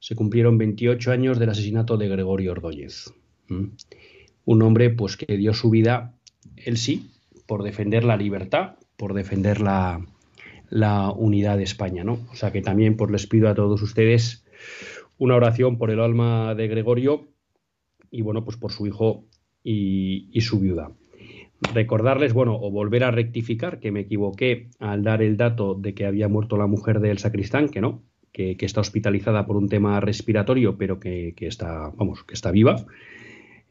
se cumplieron 28 años del asesinato de Gregorio Ordóñez. Un hombre, pues, que dio su vida, él sí, por defender la libertad, por defender la, unidad de España, ¿no? O sea que también pues les pido a todos ustedes una oración por el alma de Gregorio y bueno, pues por su hijo y, su viuda. Recordarles, bueno, o volver a rectificar que me equivoqué al dar el dato de que había muerto la mujer del sacristán, que no, que, está hospitalizada por un tema respiratorio, pero que, que, está, vamos, que está viva.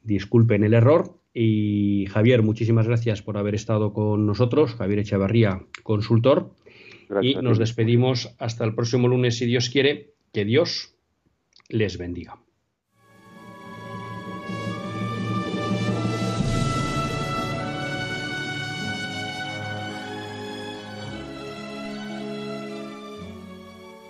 Disculpen el error y Javier, muchísimas gracias por haber estado con nosotros. Javier Echevarría, consultor. y nos despedimos hasta el próximo lunes, si Dios quiere. Que Dios les bendiga.